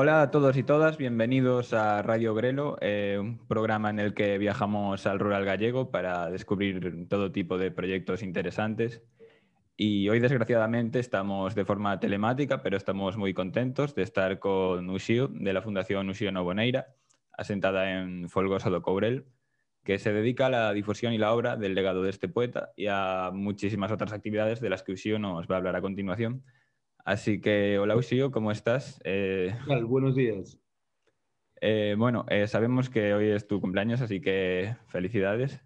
Hola a todos y todas, bienvenidos a Radio Grelo, eh, un programa en el que viajamos al rural gallego para descubrir todo tipo de proyectos interesantes. Y hoy, desgraciadamente, estamos de forma telemática, pero estamos muy contentos de estar con Uxío, de la Fundación Uxío Novoneira, asentada en Folgoso do Courel, que se dedica a la difusión y la obra del legado de este poeta y a muchísimas otras actividades de las que Uxío nos va a hablar a continuación. Así que, hola Uxío, ¿cómo estás? Eh, Buenos días. Eh, bueno, eh, sabemos que hoy es tu cumpleaños, así que felicidades.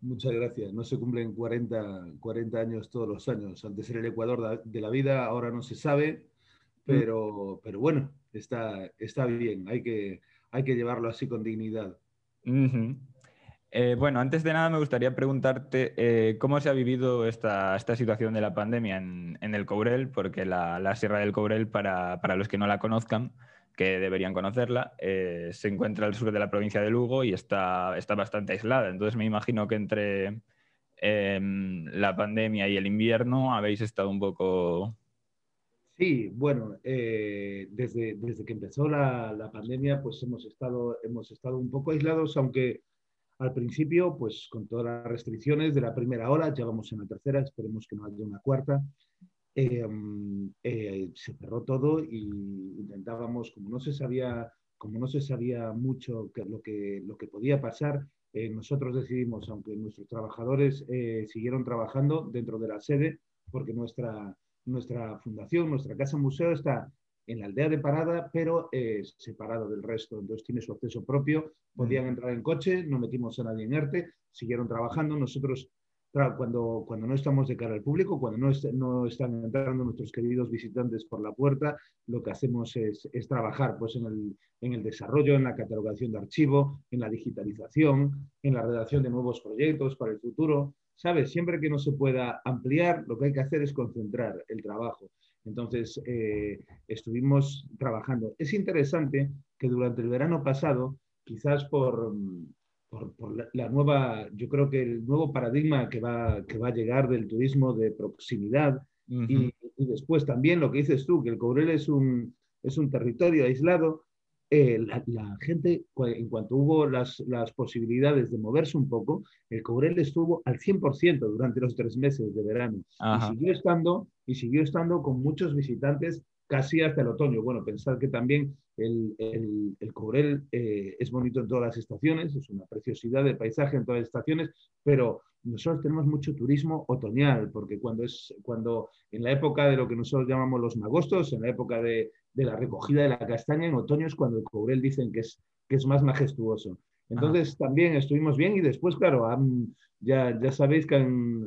Muchas gracias. No se cumplen 40, 40 años todos los años. Antes era el Ecuador de la vida, ahora no se sabe, pero, pero bueno, está, está bien. Hay que, hay que llevarlo así con dignidad. Eh, bueno, antes de nada me gustaría preguntarte eh, cómo se ha vivido esta, esta situación de la pandemia en, el Courel, porque la, la, Sierra del Courel, para, para, los que no la conozcan, que deberían conocerla, eh, se encuentra al sur de la provincia de Lugo y está, está bastante aislada. Entonces me imagino que entre em, la pandemia y el invierno habéis estado un poco... Sí, bueno, desde, desde que empezó la, la pandemia, pues hemos estado, hemos estado un poco aislados, aunque al principio, pues con todas las restricciones de la primera hora, ya vamos en la tercera, esperemos que no haya una cuarta, em, eh, se cerró todo y intentábamos, como no se sabía, como no se sabía mucho lo, que, lo que podía pasar, eh, nosotros decidimos, aunque nuestros trabajadores eh, siguieron trabajando dentro de la sede, porque nuestra, nuestra fundación, nuestra casa museo está en la aldea de Parada, pero es separado del resto, entonces tiene su acceso propio, podían mm. entrar en coche, no metimos a nadie en ERTE, siguieron trabajando, nosotros cuando, cuando no estamos de cara al público, cuando no, no están entrando nuestros queridos visitantes por la puerta, lo que hacemos es, es trabajar pues, en, el, en el desarrollo, en la catalogación de archivo, en la digitalización, en la redacción de nuevos proyectos para el futuro. ¿Sabes? Siempre que no se pueda ampliar, lo que hay que hacer es concentrar el trabajo. Entonces, eh, estuvimos trabajando. Es interesante que durante el verano pasado, quizás por, por, la, nueva, yo creo que el nuevo paradigma que va, que va a llegar del turismo de proximidad y, y, después también lo que dices tú, que el Cobrel es un, es un territorio aislado, eh, la, gente, en cuanto hubo las, las, posibilidades de moverse un poco, el Cobrel estuvo al 100% durante los tres meses de verano. Y siguió, estando, y siguió estando con muchos visitantes casi hasta el otoño. Bueno, pensar que también el, el, el Cobrel eh, es bonito en todas las estaciones, es una preciosidad de paisaje en todas las estaciones, pero nosotros tenemos mucho turismo otoñal, porque cuando es cuando en la época de lo que nosotros llamamos los magostos, en la época de, de la recogida de la castaña en otoño es cuando el Cobrel dicen que es, que es más majestuoso. Entonces también estuvimos bien y después, claro, ya, ya sabéis que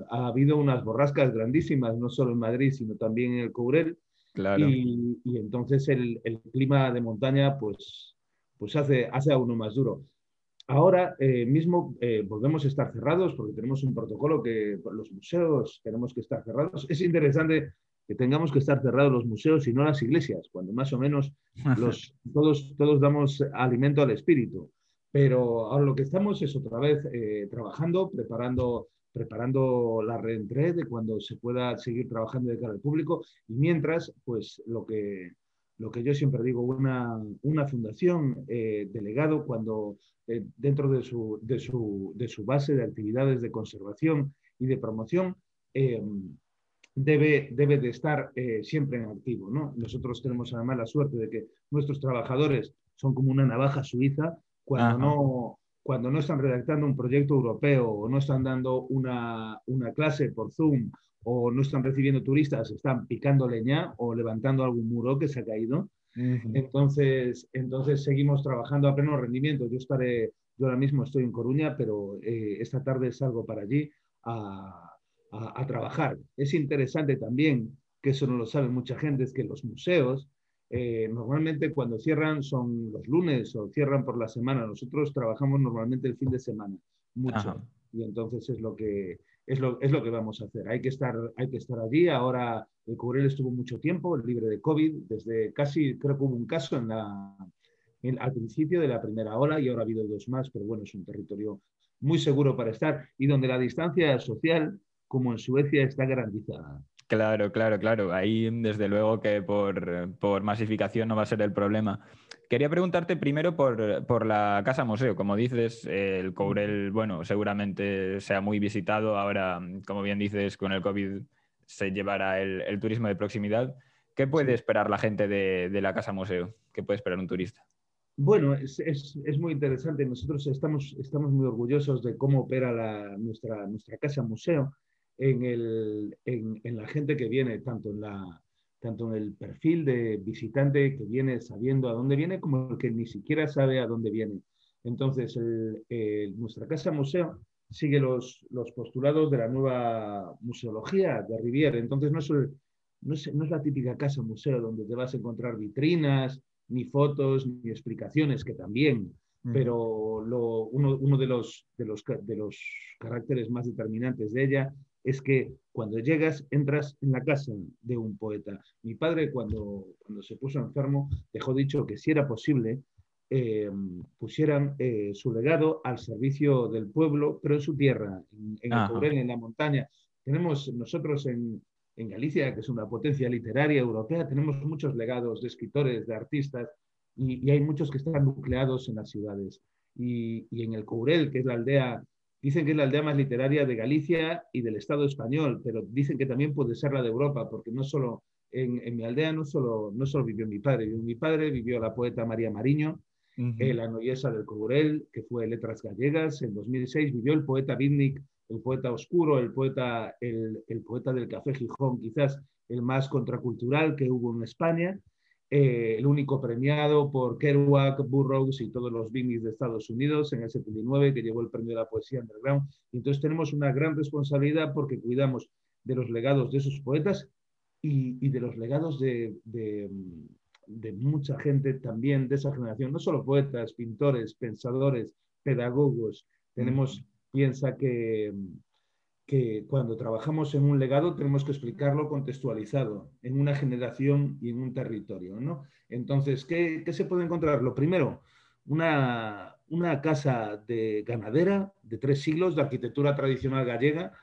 ha habido unas borrascas grandísimas, no solo en Madrid, sino también en el Cobrel. Claro. Y, y, entonces el, el, clima de montaña pues, pues hace, hace a uno más duro. Ahora eh, mismo eh, volvemos a estar cerrados porque tenemos un protocolo que los museos tenemos que estar cerrados. Es interesante que tengamos que estar cerrados los museos y no las iglesias, cuando más o menos los, todos, todos damos alimento al espíritu. Pero ahora lo que estamos es otra vez eh, trabajando, preparando, preparando la reentrée de cuando se pueda seguir trabajando de cara al público y mientras, pues lo que, lo que yo siempre digo, una, una fundación eh, delegado cuando eh, dentro de su, de, su, de su, base de actividades de conservación y de promoción, eh, debe, debe de estar eh, siempre en activo. ¿no? Nosotros tenemos además la suerte de que nuestros trabajadores son como una navaja suiza cuando, no, cuando no están redactando un proyecto europeo o no están dando una, una clase por Zoom o no están recibiendo turistas, están picando leña o levantando algún muro que se ha caído. entonces, entonces seguimos trabajando a pleno rendimiento. Yo estaré, yo ahora mismo estoy en Coruña, pero eh, esta tarde salgo para allí a, a, trabajar. Es interesante también, que eso no lo sabe mucha gente, es que los museos eh, normalmente cuando cierran son los lunes o cierran por la semana. Nosotros trabajamos normalmente el fin de semana, mucho. Y entonces es lo que es lo, es lo que vamos a hacer. Hay que estar, hay que estar allí. Ahora el Cubrel estuvo mucho tiempo libre de COVID, desde casi, creo que hubo un caso en la, al principio de la primera ola y ahora ha habido dos más, pero bueno, es un territorio muy seguro para estar y donde la distancia social como en Suecia está garantizada. Claro, claro, claro. Ahí desde luego que por, por masificación no va a ser el problema. Quería preguntarte primero por, la Casa Museo. Como dices, el Courel, bueno, seguramente sea muy visitado. Ahora, como bien dices, con el COVID se llevará el, turismo de proximidad. ¿Qué puede esperar la gente de, la Casa Museo? ¿Qué puede esperar un turista? Bueno, es, muy interesante. Nosotros estamos, estamos muy orgullosos de cómo opera nuestra, nuestra Casa Museo en, en la gente que viene, tanto en la, tanto en el perfil de visitante que viene sabiendo a dónde viene como el que ni siquiera sabe a dónde viene. Entonces, nuestra casa museo sigue los, los, postulados de la nueva museología de Rivière. Entonces, no es, no, es, no es, la típica casa museo donde te vas a encontrar vitrinas, ni fotos, ni explicaciones, que también, pero lo, uno, uno de, los, de, los, de los caracteres más determinantes de ella es que cuando llegas entras en la casa de un poeta. Mi padre cuando, cuando se puso enfermo dejó dicho que si era posible eh, pusieran eh, su legado al servicio del pueblo, pero en su tierra, en, el en la montaña. Tenemos nosotros en, Galicia, que es una potencia literaria europea, tenemos muchos legados de escritores, de artistas, y, hay muchos que están nucleados en las ciudades. Y, y, en el Courel, que es la aldea Dicen que es la aldea más literaria de Galicia y del Estado español, pero dicen que también puede ser la de Europa, porque no solo en, mi aldea no solo, no solo vivió mi padre, vivió mi padre, vivió la poeta María Mariño, eh, la noyesa del Cogurel, que fue Letras Gallegas, en 2006 vivió el poeta Bitnik, el poeta oscuro, el poeta, el, el poeta del Café Gijón, quizás el más contracultural que hubo en España, eh, el único premiado por Kerouac, Burroughs y todos los Bignies de Estados Unidos en el 79, que llevó el premio de la poesía underground. Y entonces tenemos una gran responsabilidad porque cuidamos de los legados de esos poetas y, de los legados de, mucha gente también de esa generación, no solo poetas, pintores, pensadores, pedagogos. Tenemos, piensa que que cuando trabajamos en un legado tenemos que explicarlo contextualizado en una generación y en un territorio. ¿no? Entonces, ¿qué, se puede encontrar? Lo primero, una, una, casa de ganadera de tres siglos de arquitectura tradicional gallega,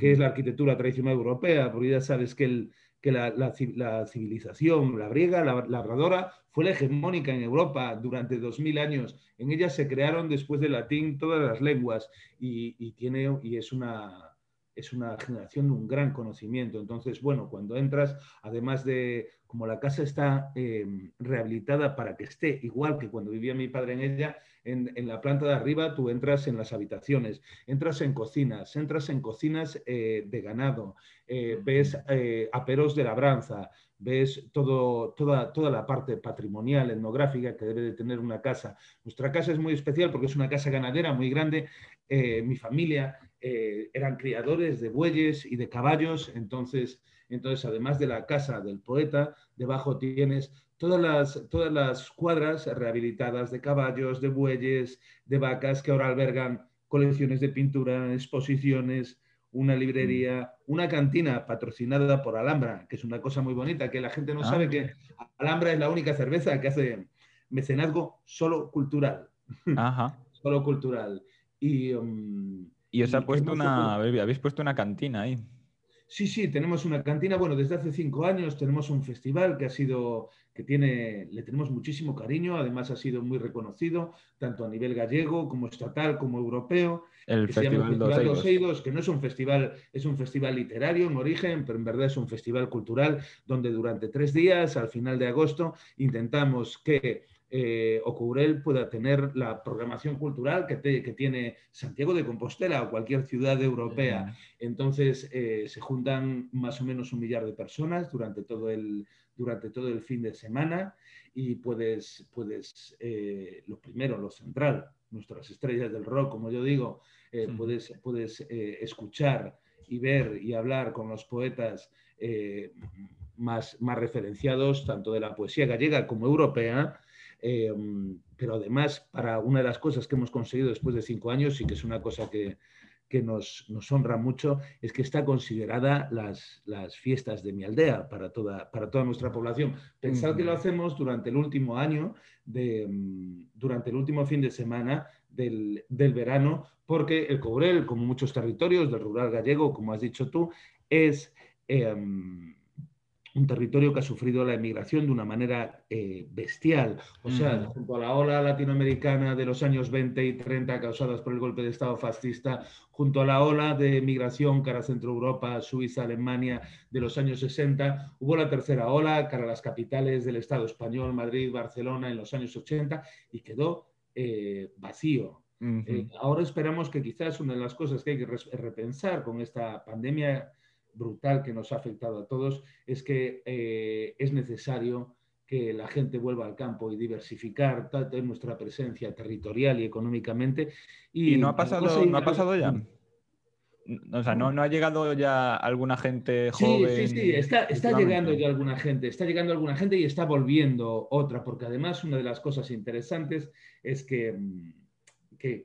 que es la arquitectura tradicional europea, porque ya sabes que, el, que la, la, civilización, la griega, la labradora, fue la hegemónica en Europa durante dos mil años. En ella se crearon después del latín todas las lenguas y, y tiene, y es una, es una generación de un gran conocimiento. Entonces, bueno, cuando entras, además de, como la casa está em, rehabilitada para que esté igual que cuando vivía mi padre en ella, en, la planta de arriba tú entras en las habitaciones, entras en cocinas, entras en cocinas eh, de ganado, eh, ves eh, aperos de labranza, ves todo, toda, toda la parte patrimonial, etnográfica que debe de tener una casa. Nuestra casa es muy especial porque es una casa ganadera muy grande. mi familia eh, eran criadores de bueyes y de caballos, entonces, entonces además de la casa del poeta, debajo tienes todas las, todas las cuadras rehabilitadas de caballos, de bueyes, de vacas que ahora albergan colecciones de pintura, exposiciones, una librería, mm. una cantina patrocinada por Alhambra, que es una cosa muy bonita, que la gente no ah, sabe que Alhambra es la única cerveza que hace mecenazgo solo cultural. Ajá. solo cultural. Y, um, y os ha puesto una, habéis puesto una cantina ahí. Sí, sí, tenemos una cantina. Bueno, desde hace cinco años tenemos un festival que ha sido, que tiene, le tenemos muchísimo cariño. Además ha sido muy reconocido tanto a nivel gallego como estatal como europeo. El Festival, de Dos Eidos, que no es un festival, es un festival literario en origen, pero en verdad es un festival cultural donde durante tres días, al final de agosto, intentamos que eh, Ocourel pueda tener la programación cultural que, tiene Santiago de Compostela o cualquier ciudad europea. Entonces eh, se juntan más o menos un millar de personas durante todo el, durante todo el fin de semana y puedes, puedes eh, lo primero, lo central, nuestras estrellas del rock, como yo digo, eh, puedes, puedes escuchar y ver y hablar con los poetas más, más referenciados, tanto de la poesía gallega como europea, Em, pero además, para una de las cosas que hemos conseguido después de cinco años y que es una cosa que, nos, honra mucho, es que está considerada las, las, fiestas de mi aldea para toda, para toda nuestra población. Pensad que lo hacemos durante el último año, de, em, durante el último fin de semana del, del, verano, porque el Cobrel, como muchos territorios del rural gallego, como has dicho tú, es em, un territorio que ha sufrido la emigración de una manera eh, bestial. O sea, junto a la ola latinoamericana de los años 20 y 30 causadas por el golpe de Estado fascista, junto a la ola de migración cara a Centro Europa, Suiza, Alemania de los años 60, hubo la tercera ola cara a las capitales del Estado español, Madrid, Barcelona, en los años 80 y quedó eh, vacío. Eh, ahora esperamos que quizás una de las cosas que hay que repensar con esta pandemia brutal que nos ha afectado a todos es que eh, es necesario que la gente vuelva al campo y diversificar nuestra presencia territorial y económicamente. ¿Y, no ha pasado, ¿no ha pasado ya? O sea, ¿no, ¿no, ha llegado ya alguna gente joven? Sí, sí, sí, está, está llegando ya alguna gente, está llegando alguna gente y está volviendo otra, porque además una de las cosas interesantes es que que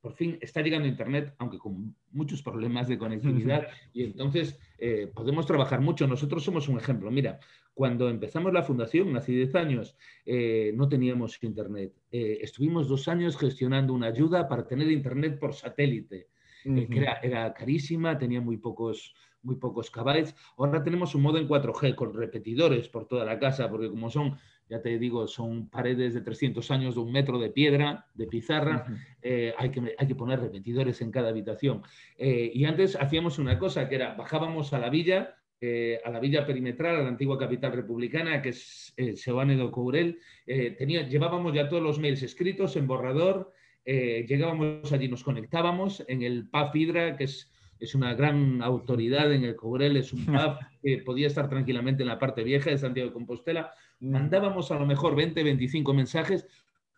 por fin está llegando Internet, aunque con muchos problemas de conectividad, y entonces eh, podemos trabajar mucho. Nosotros somos un ejemplo. Mira, cuando empezamos la fundación, hace 10 años, eh, no teníamos Internet. Eh, estuvimos dos años gestionando una ayuda para tener Internet por satélite, que era, era, carísima, tenía muy pocos, muy pocos kbytes. Ahora tenemos un modo en 4G con repetidores por toda la casa, porque como son ya te digo, son paredes de 300 años de un metro de piedra, de pizarra, eh, hay, que, hay que poner repetidores en cada habitación. Eh, y antes hacíamos una cosa, que era, bajábamos a la villa, eh, a la villa perimetral, a la antigua capital republicana, que es Sebane de Courel, tenía, llevábamos ya todos los mails escritos en borrador, llegábamos allí, nos conectábamos en el PAF Hydra, que es es una gran autoridad en el Cobrel, es un pub que podía estar tranquilamente en la parte vieja de Santiago de Compostela. Mandábamos a lo mejor 20, 25 mensajes,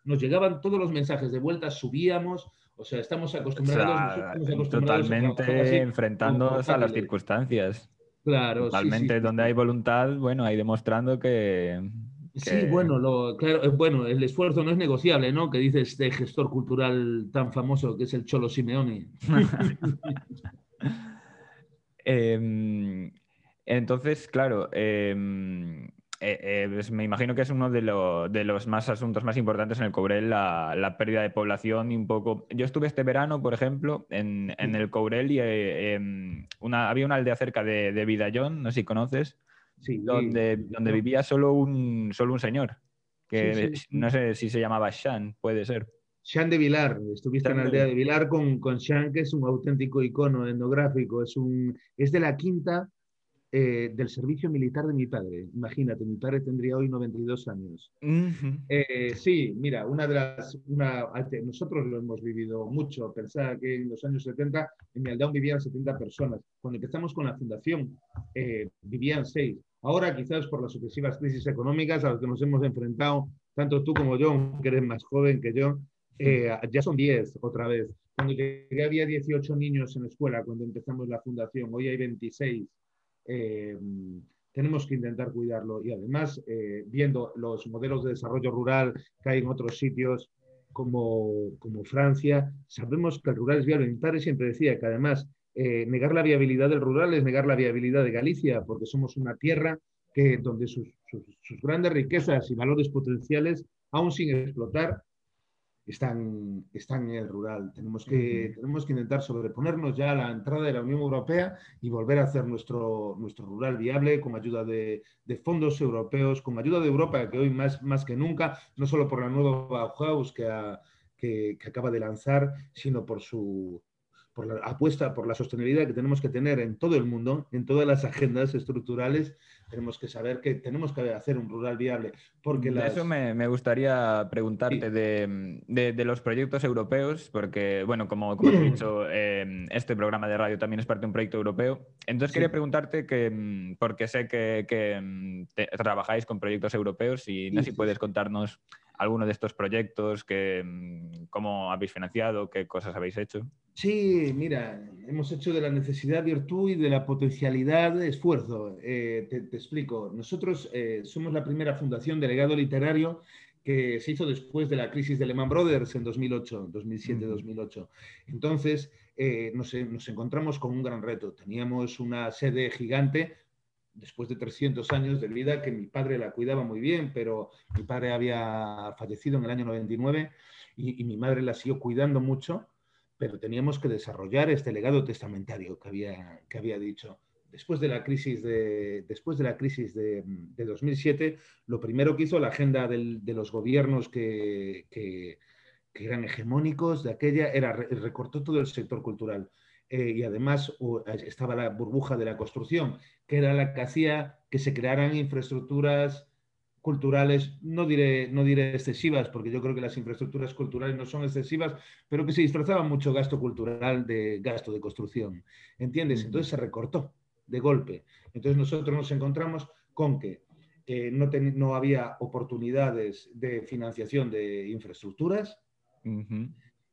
nos llegaban todos los mensajes de vuelta, subíamos, o sea, estamos acostumbrados, totalmente enfrentándonos a las circunstancias. Claro, totalmente donde hay voluntad, bueno, ahí demostrando que, Sí, bueno, lo, claro, eh, bueno, el esfuerzo no es negociable, ¿no? Que dice este gestor cultural tan famoso que es el Cholo Simeone. Em, entonces, claro, em, eh, eh, pues me imagino que es uno de, los más asuntos más importantes en el Cobrel, la, pérdida de población y un poco... Yo estuve este verano, por ejemplo, en, el Cobrel y eh, em, había una aldea cerca de, de Vidallón, no sé si conoces, donde, donde vivía solo un, solo un señor, que no sé si se llamaba Shan, puede ser. Sean de Vilar, estuviste en la aldea de Vilar con, con Sean, que es un auténtico icono etnográfico, es, un, es de la quinta eh, del servicio militar de mi padre. Imagínate, mi padre tendría hoy 92 años. Eh, sí, mira, una de las, una, nosotros lo hemos vivido mucho. Pensaba que en los años 70 en mi aldea vivían 70 personas. Cuando empezamos con la fundación eh, vivían 6. Ahora, quizás por las sucesivas crisis económicas a las que nos hemos enfrentado, tanto tú como yo, que eres más joven que yo, ya son 10 otra vez. Cuando llegué había 18 niños en la escuela cuando empezamos la fundación, hoy hay 26. Eh, tenemos que intentar cuidarlo y además, eh, viendo los modelos de desarrollo rural que hay en otros sitios como, como Francia, sabemos que el rural es viable. Mi padre siempre decía que además negar la viabilidad del rural es negar la viabilidad de Galicia, porque somos una tierra que, donde sus, sus grandes riquezas y valores potenciales, aún sin explotar, están, están en el rural. Tenemos que, tenemos que intentar sobreponernos ya a la entrada de la Unión Europea y volver a hacer nuestro, nuestro rural viable con ayuda de, de fondos europeos, con ayuda de Europa, que hoy más, más que nunca, no solo por la nueva Bauhaus que, que, que acaba de lanzar, sino por su por la apuesta por la sostenibilidad que tenemos que tener en todo el mundo, en todas las agendas estructurales, tenemos que saber que tenemos que hacer un rural viable. Porque Eso me, gustaría preguntarte de, los proyectos europeos, porque, bueno, como, como he dicho, em, este programa de radio también es parte de un proyecto europeo. Entonces quería preguntarte, que, em, porque sé que, em, trabajáis con proyectos europeos y no sé si puedes contarnos alguno de estos proyectos, que, cómo habéis financiado, qué cosas habéis hecho. Sí, mira, hemos hecho de la necesidad virtud y de la potencialidad esfuerzo. Eh, te, explico. Nosotros eh, somos la primera fundación de legado literario que se hizo después de la crisis de Lehman Brothers en 2008, 2007-2008. Entonces, eh, nos, nos, encontramos con un gran reto. Teníamos una sede gigante después de 300 años de vida que mi padre la cuidaba muy bien, pero mi padre había fallecido en el año 99 y, y mi madre la siguió cuidando mucho pero teníamos que desarrollar este legado testamentario que había, que había dicho. después de la crisis de, después de, la crisis de, 2007, lo primero que hizo la agenda de los gobiernos que, que, eran hegemónicos de aquella era recortó todo el sector cultural. Eh, y además estaba la burbuja de la construcción, que era la que hacía que se crearan infraestructuras culturales, no diré, no diré excesivas, porque yo creo que las infraestructuras culturales no son excesivas, pero que se disfrazaba mucho gasto cultural de gasto de construcción. ¿Entiendes? Entonces se recortó de golpe. Entonces nosotros nos encontramos con que eh, no, no, había oportunidades de financiación de infraestructuras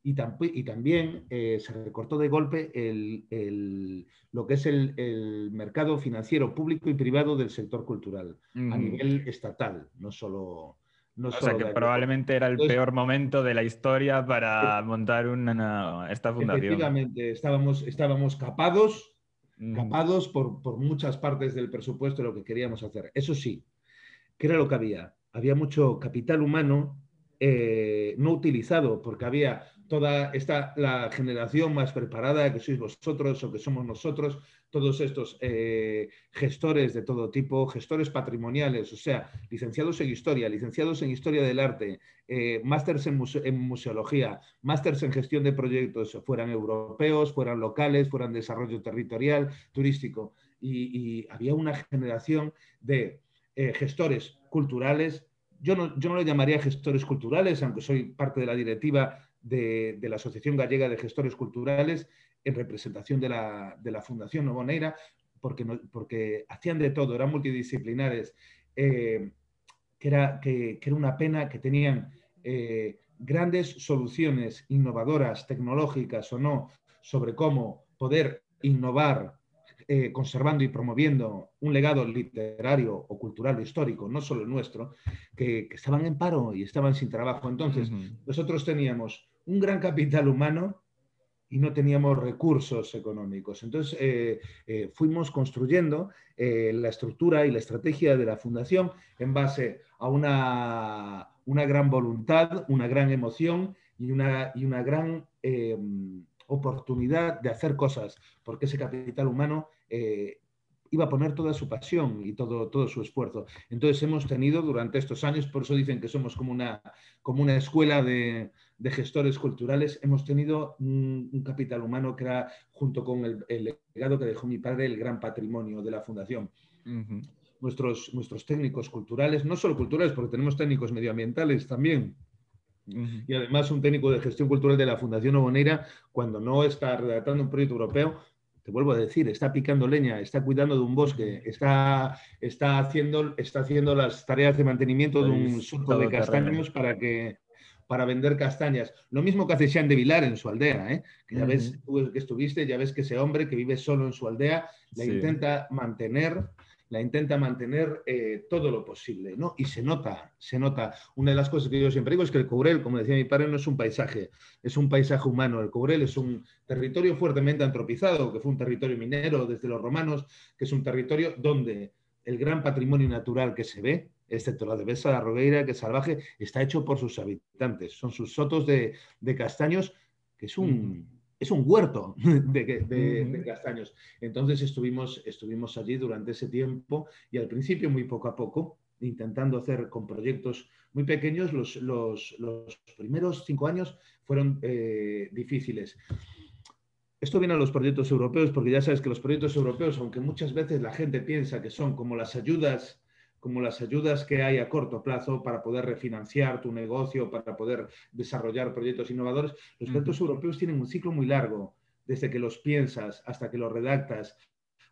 y, y, también eh, se recortó de golpe el, lo que es el, mercado financiero público y privado del sector cultural a nivel estatal, no solo... No o sea que probablemente era el peor momento de la historia para montar una, esta fundación. Efectivamente, estábamos, estábamos capados, capados por, por muchas partes del presupuesto de lo que queríamos hacer. Eso sí, ¿qué era lo que había? Había mucho capital humano eh, no utilizado, porque había toda esta, la generación más preparada que sois vosotros o que somos nosotros, todos estos eh, gestores de todo tipo, gestores patrimoniales, o sea, licenciados en historia, licenciados en historia del arte, eh, másters en, museología, másters en gestión de proyectos, fueran europeos, fueran locales, fueran desarrollo territorial, turístico. Y, había una generación de gestores culturales yo no, yo no le llamaría gestores culturales, aunque soy parte de la directiva de, la Asociación Gallega de Gestores Culturales en representación de la, de la Fundación Novoneira, porque, porque hacían de todo, eran multidisciplinares, eh, que, era, que, era una pena que tenían eh, grandes soluciones innovadoras, tecnológicas o no, sobre cómo poder innovar eh, conservando y promoviendo un legado literario o cultural o histórico, no solo el nuestro, que, estaban en paro y estaban sin trabajo. Entonces, nosotros teníamos un gran capital humano y no teníamos recursos económicos. Entonces, eh, eh, fuimos construyendo la estructura y la estrategia de la fundación en base a una, una gran voluntad, una gran emoción y una, y una gran oportunidad de hacer cosas, porque ese capital humano eh, iba a poner toda su pasión y todo, todo su esfuerzo. Entonces hemos tenido durante estos años, por eso dicen que somos como una, como una escuela de, gestores culturales, hemos tenido un, capital humano que era, junto con el, legado que dejó mi padre, el gran patrimonio de la fundación. nuestros, nuestros técnicos culturales, no solo culturales, porque tenemos técnicos medioambientales también, y además un técnico de gestión cultural de la Fundación Oboneira, cuando no está redactando un proyecto europeo, te vuelvo a decir, está picando leña, está cuidando de un bosque, está, está, haciendo, está haciendo las tareas de mantenimiento de un surco de castaños para que para vender castañas. Lo mismo que hace Sean de Vilar en su aldea, ¿eh? que ya ves que estuviste, ya ves que ese hombre que vive solo en su aldea la intenta mantener la intenta mantener eh, todo lo posible, ¿no? Y se nota, se nota. Una de las cosas que yo siempre digo es que el Courel, como decía mi padre, no es un paisaje, es un paisaje humano. El Courel es un territorio fuertemente antropizado, que fue un territorio minero desde los romanos, que es un territorio donde el gran patrimonio natural que se ve, excepto la de Besa de Rogueira, que es salvaje, está hecho por sus habitantes. Son sus sotos de, castaños, que es un es un huerto de, castaños. Entonces estuvimos, estuvimos allí durante ese tiempo y al principio muy poco a poco, intentando hacer con proyectos muy pequeños, los, los, primeros cinco años fueron eh, difíciles. Esto viene a los proyectos europeos porque ya sabes que los proyectos europeos, aunque muchas veces la gente piensa que son como las ayudas como las ayudas que hay a corto plazo para poder refinanciar tu negocio, para poder desarrollar proyectos innovadores, los proyectos europeos tienen un ciclo muy largo, desde que los piensas hasta que los redactas,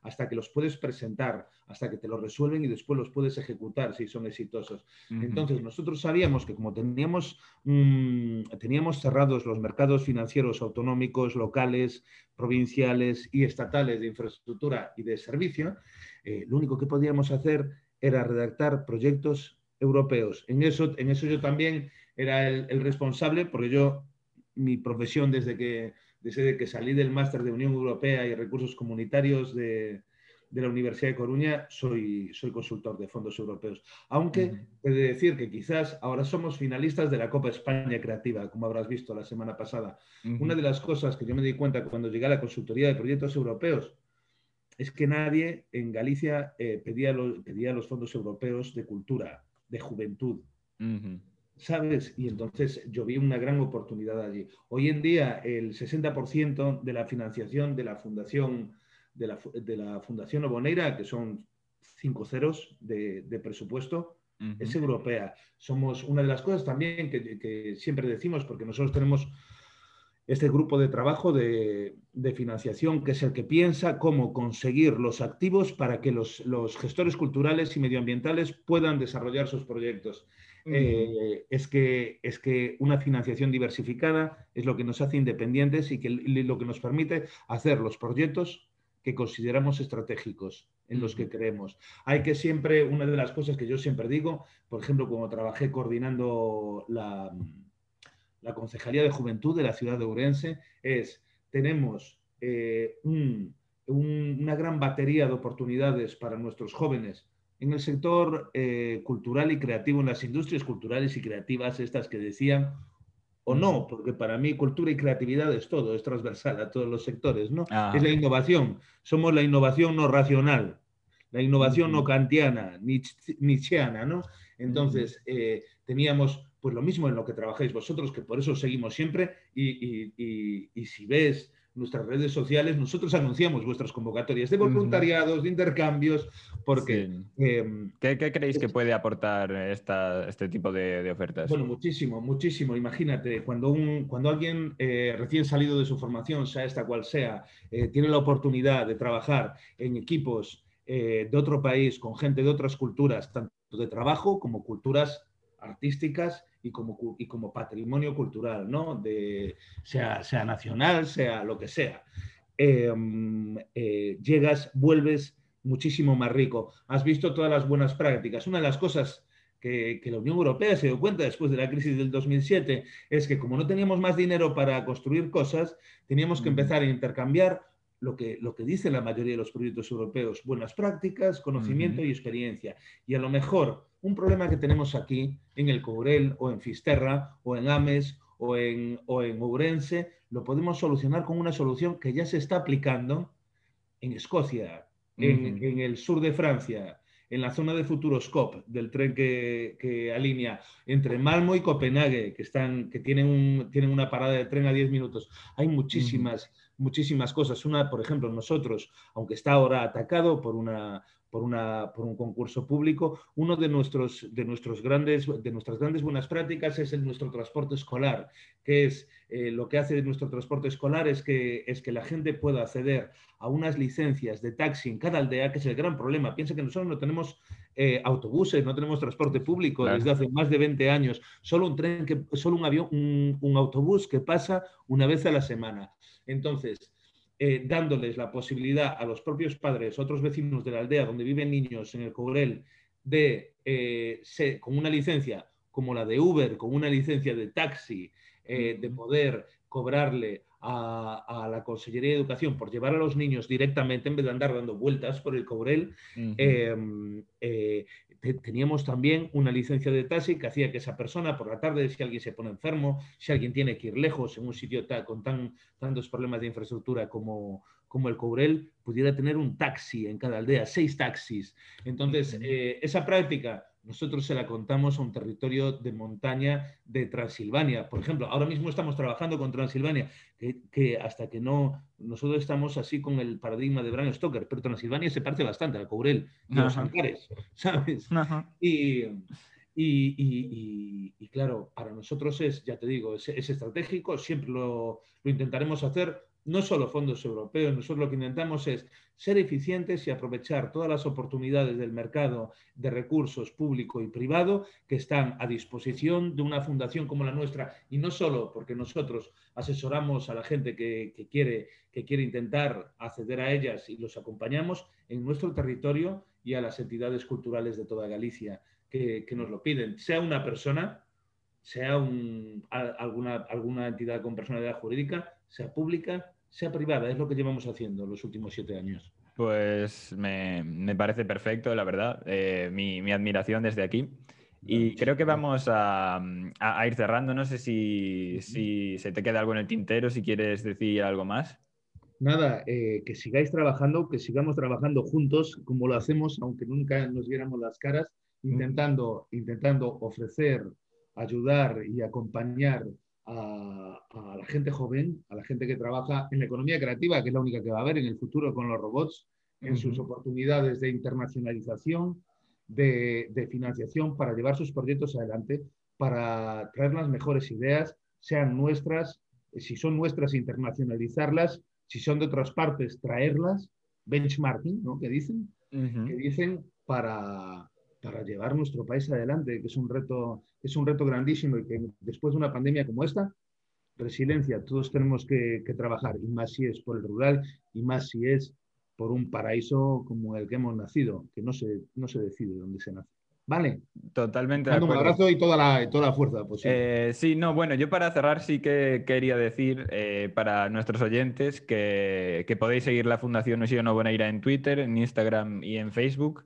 hasta que los puedes presentar, hasta que te los resuelven y después los puedes ejecutar si son exitosos. Entonces, nosotros sabíamos que como teníamos, mm, teníamos cerrados los mercados financieros autonómicos, locales, provinciales y estatales de infraestructura y de servicio, eh, lo único que podíamos hacer era redactar proyectos europeos. En eso, en eso yo también era el, responsable, porque yo, mi profesión desde que, desde que salí del máster de Unión Europea y Recursos Comunitarios de, la Universidad de Coruña, soy, soy consultor de fondos europeos. Aunque he de decir que quizás ahora somos finalistas de la Copa España Creativa, como habrás visto la semana pasada. Una de las cosas que yo me di cuenta cuando llegué a la consultoría de proyectos europeos es que nadie en Galicia eh, pedía, pedía, los fondos europeos de cultura, de juventud. ¿Sabes? Y entonces yo vi una gran oportunidad allí. Hoy en día el 60% de la financiación de la Fundación, de la, de la Fundación Oboneira, que son cinco ceros de, presupuesto, es europea. Somos una de las cosas también que, siempre decimos, porque nosotros tenemos este grupo de trabajo de, financiación, que es el que piensa cómo conseguir los activos para que los, gestores culturales y medioambientales puedan desarrollar sus proyectos. Eh, es, que, es que una financiación diversificada es lo que nos hace independientes y que, lo que nos permite hacer los proyectos que consideramos estratégicos, en los que creemos. Hay que siempre, una de las cosas que yo siempre digo, por ejemplo, cuando trabajé coordinando la la Concejalía de Juventud de la ciudad de Ourense es, tenemos eh, una gran batería de oportunidades para nuestros jóvenes en el sector eh, cultural y creativo, en las industrias culturales y creativas, estas que decían, o no, porque para mí cultura y creatividad es todo, es transversal a todos los sectores, ¿no? Ah. Es la innovación, somos la innovación no racional, la innovación no kantiana, nietzscheana, ¿no? Entonces, eh, teníamos pues lo mismo en lo que trabajáis vosotros, que por eso seguimos siempre. Y, si ves nuestras redes sociales, nosotros anunciamos vuestras convocatorias de voluntariados, de intercambios, porque... Em, ¿Qué, creéis que puede aportar este tipo de, ofertas? Bueno, muchísimo, muchísimo. Imagínate, cuando, un, cuando alguien eh, recién salido de su formación, sea esta cual sea, eh, tiene la oportunidad de trabajar en equipos eh, de otro país, con gente de otras culturas, tanto de trabajo como culturas artísticas y como, y como patrimonio cultural, ¿no? De, sea, sea nacional, sea lo que sea. Em, eh, llegas, vuelves muchísimo más rico. Has visto todas las buenas prácticas. Una de las cosas que, que, la Unión Europea se dio cuenta después de la crisis del 2007 es que como no teníamos más dinero para construir cosas, teníamos que empezar a intercambiar lo que, lo que dice la mayoría de los proyectos europeos, buenas prácticas, conocimiento y experiencia. Y a lo mejor un problema que tenemos aquí en el Courel o en Fisterra o en Ames o en, o en Ourense, lo podemos solucionar con una solución que ya se está aplicando en Escocia, en, el sur de Francia, en la zona de Futuroscope, del tren que, alinea entre Malmo y Copenhague, que, están, que tienen, un, tienen una parada de tren a 10 minutos. Hay muchísimas, muchísimas cosas. Una, por ejemplo, nosotros, aunque está ahora atacado por una, por, una, por un concurso público. Uno de, nuestros, de, nuestros grandes, de nuestras grandes buenas prácticas es el nuestro transporte escolar, que es eh, lo que hace nuestro transporte escolar es que, es que la gente pueda acceder a unas licencias de taxi en cada aldea, que es el gran problema. Piensa que nosotros no tenemos eh, autobuses, no tenemos transporte público desde hace más de 20 años, solo un tren, que, solo un avión, un, un autobús que pasa una vez a la semana. Entonces, eh, dándoles la posibilidad a los propios padres, otros vecinos de la aldea donde viven niños en el Cobrel, de, eh, con una licencia como la de Uber, con una licencia de taxi, eh, de poder cobrarle a, la Consellería de Educación por llevar a los niños directamente en vez de andar dando vueltas por el Cobrel, teníamos también una licencia de taxi que hacía que esa persona por la tarde, si alguien se pone enfermo, si alguien tiene que ir lejos en un sitio con tan, tantos problemas de infraestructura como, como el Courel, pudiera tener un taxi en cada aldea, seis taxis. Entonces, eh, esa práctica nosotros se la contamos a un territorio de montaña de Transilvania. Por ejemplo, ahora mismo estamos trabajando con Transilvania, que, hasta que no, nosotros estamos así con el paradigma de Bram Stoker, pero Transilvania se parece bastante al Courel de los Ancares, ¿sabes? Y, y, claro, para nosotros es, ya te digo, es, estratégico, siempre lo, lo intentaremos hacer no solo fondos europeos, nosotros lo que intentamos es ser eficientes y aprovechar todas las oportunidades del mercado de recursos público y privado que están a disposición de una fundación como la nuestra, y no solo porque nosotros asesoramos a la gente que, quiere, que quiere intentar acceder a ellas y los acompañamos en nuestro territorio y a las entidades culturales de toda Galicia que, nos lo piden, sea una persona, sea alguna, alguna entidad con personalidad jurídica, sea pública, sea privada. Es lo que llevamos haciendo los últimos siete años. Pues me, parece perfecto, la verdad. Eh, mi, admiración desde aquí. Y creo que vamos a, ir cerrando. No sé si, se te queda algo en el tintero, si quieres decir algo más. nada, eh, que sigáis trabajando, que sigamos trabajando juntos como lo hacemos, aunque nunca nos viéramos las caras, intentando, intentando ofrecer, ayudar y acompañar a, la gente joven, a la gente que trabaja en la economía creativa, que es la única que va a haber en el futuro con los robots, en sus oportunidades de internacionalización, de, financiación para llevar sus proyectos adelante, para traer las mejores ideas, sean nuestras, si son nuestras, internacionalizarlas, si son de otras partes, traerlas, benchmarking, ¿no? Que dicen, que dicen para, para llevar nuestro país adelante, que es un reto, es un reto grandísimo y que después de una pandemia como esta, resiliencia, todos tenemos que, que trabajar, y más si es por el rural, y más si es por un paraíso como el que hemos nacido, que no se, no se decide dónde se nace. Vale. Totalmente. un abrazo y toda la, toda la fuerza posible. Eh, sí, no, bueno, yo para cerrar sí que quería decir eh, para nuestros oyentes que, que, podéis seguir la Fundación Usión Boneira en Twitter, en Instagram y en Facebook,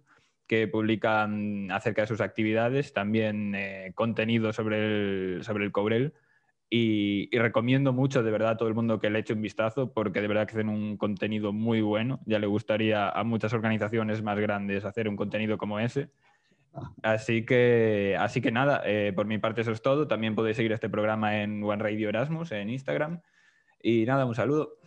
publican acerca de sus actividades, también eh, contenido sobre el, sobre el Cobrel. Y, recomiendo mucho de verdad a todo el mundo que le eche un vistazo porque de verdad que hacen un contenido muy bueno. Ya le gustaría a muchas organizaciones más grandes hacer un contenido como ese. Así que, así que nada, eh, por mi parte eso es todo. También podéis seguir este programa en One Radio Erasmus en Instagram. Y nada, un saludo.